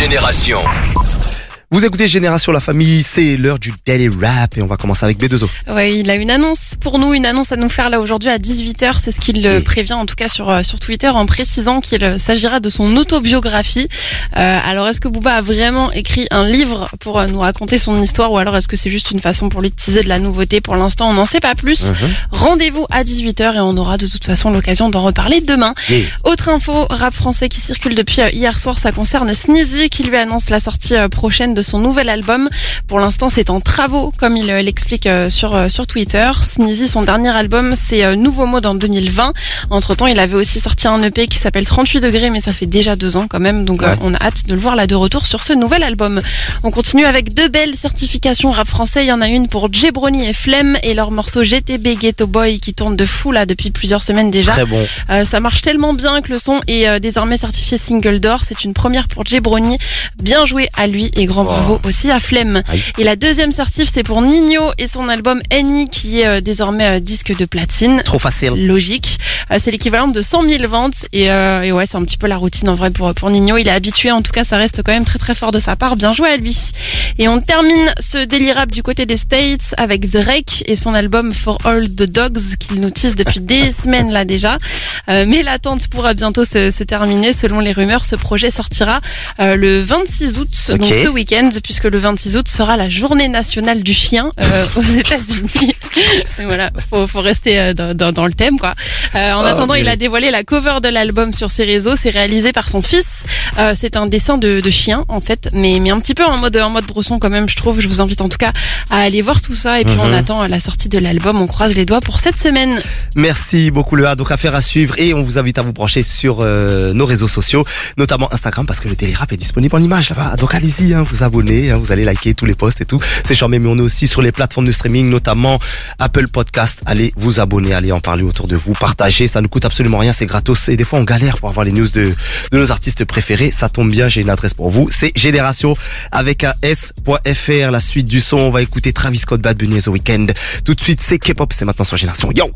Génération. Vous écoutez Génération La Famille, c'est l'heure du Daily Rap et on va commencer avec B2O. Oui, il a une annonce pour nous, une annonce à nous faire là aujourd'hui à 18h. C'est ce qu'il euh, Oui. prévient en tout cas sur, euh, sur Twitter en précisant qu'il euh, s'agira de son autobiographie. Euh, alors est-ce que Booba a vraiment écrit un livre pour nous raconter son histoire ou alors est-ce que c'est juste une façon pour lui de teaser de la nouveauté? Pour l'instant, on n'en sait pas plus. Rendez-vous à 18h et on aura de toute façon l'occasion d'en reparler demain. Autre info, rap français qui circule depuis hier soir, ça concerne Sneezy qui lui annonce la sortie prochaine de son nouvel album. Pour l'instant, c'est en travaux, comme il euh, l'explique euh, sur, euh, sur Twitter. Sneezy, son dernier album, c'est Nouveau Mode en 2020. Entre temps, il avait aussi sorti un EP qui s'appelle 38 degrés, mais ça fait déjà deux ans quand même, donc Ouais. on a hâte de le voir là de retour sur ce nouvel album. On continue avec deux belles certifications rap français. Il y en a une pour Jebroni et Flemme et leur morceau GTB Ghetto Boy qui tourne de fou là depuis plusieurs semaines déjà. Très bon. Euh, ça marche tellement bien que le son est euh, désormais certifié single d'or. C'est une première pour Jebroni. Bien joué à lui et grand. Bravo aussi à Flemme. Aïe. Et la deuxième certif, c'est pour Nino et son album Annie qui est euh, désormais euh, disque de platine. Trop facile. Logique. Euh, c'est l'équivalent de 100 000 ventes et, euh, et ouais, c'est un petit peu la routine en vrai pour, pour Nino. Il est habitué, en tout cas, ça reste quand même très très fort de sa part. Bien joué à lui. Et on termine ce délirable du côté des States avec Drake et son album For All the Dogs qu'il nous tisse depuis des semaines là déjà. Euh, mais l'attente pourra bientôt se, se terminer. Selon les rumeurs, ce projet sortira euh, le 26 août, donc ce week-end, puisque le 26 août sera la journée nationale du chien euh, aux États-Unis. Voilà, faut, faut rester euh, dans, dans- dans le thème quoi. Euh, en Oh, attendant, il a dévoilé la cover de l'album sur ses réseaux. C'est réalisé par son fils. Euh, c'est un dessin de, de chien en fait, mais, mais un petit peu en mode en mode brosson quand même. Je trouve. Je vous invite en tout cas à aller voir tout ça. Et puis on Mhm. attend la sortie de l'album. On croise les doigts pour cette semaine. Merci beaucoup le A, donc affaire à suivre et on vous invite à vous brancher sur nos réseaux sociaux, notamment Instagram parce que le Daily Rap est disponible en image là-bas. Donc allez-y, hein, vous hein, vous allez liker tous les posts et tout. C'est charmé, mais on est aussi sur les plateformes de streaming, notamment Apple Podcast. Allez vous abonner, allez en parler autour de vous, partagez, ça ne coûte absolument rien, c'est gratos et des fois on galère pour avoir les news de, de nos artistes préférés. Ça tombe bien, j'ai une adresse pour vous, c'est génération avec un s.fr. La suite du son, on va écouter Travis Scott, Bad Bunny The Weekend. Tout de suite, c'est K-pop, c'est maintenant sur Génération. Yo!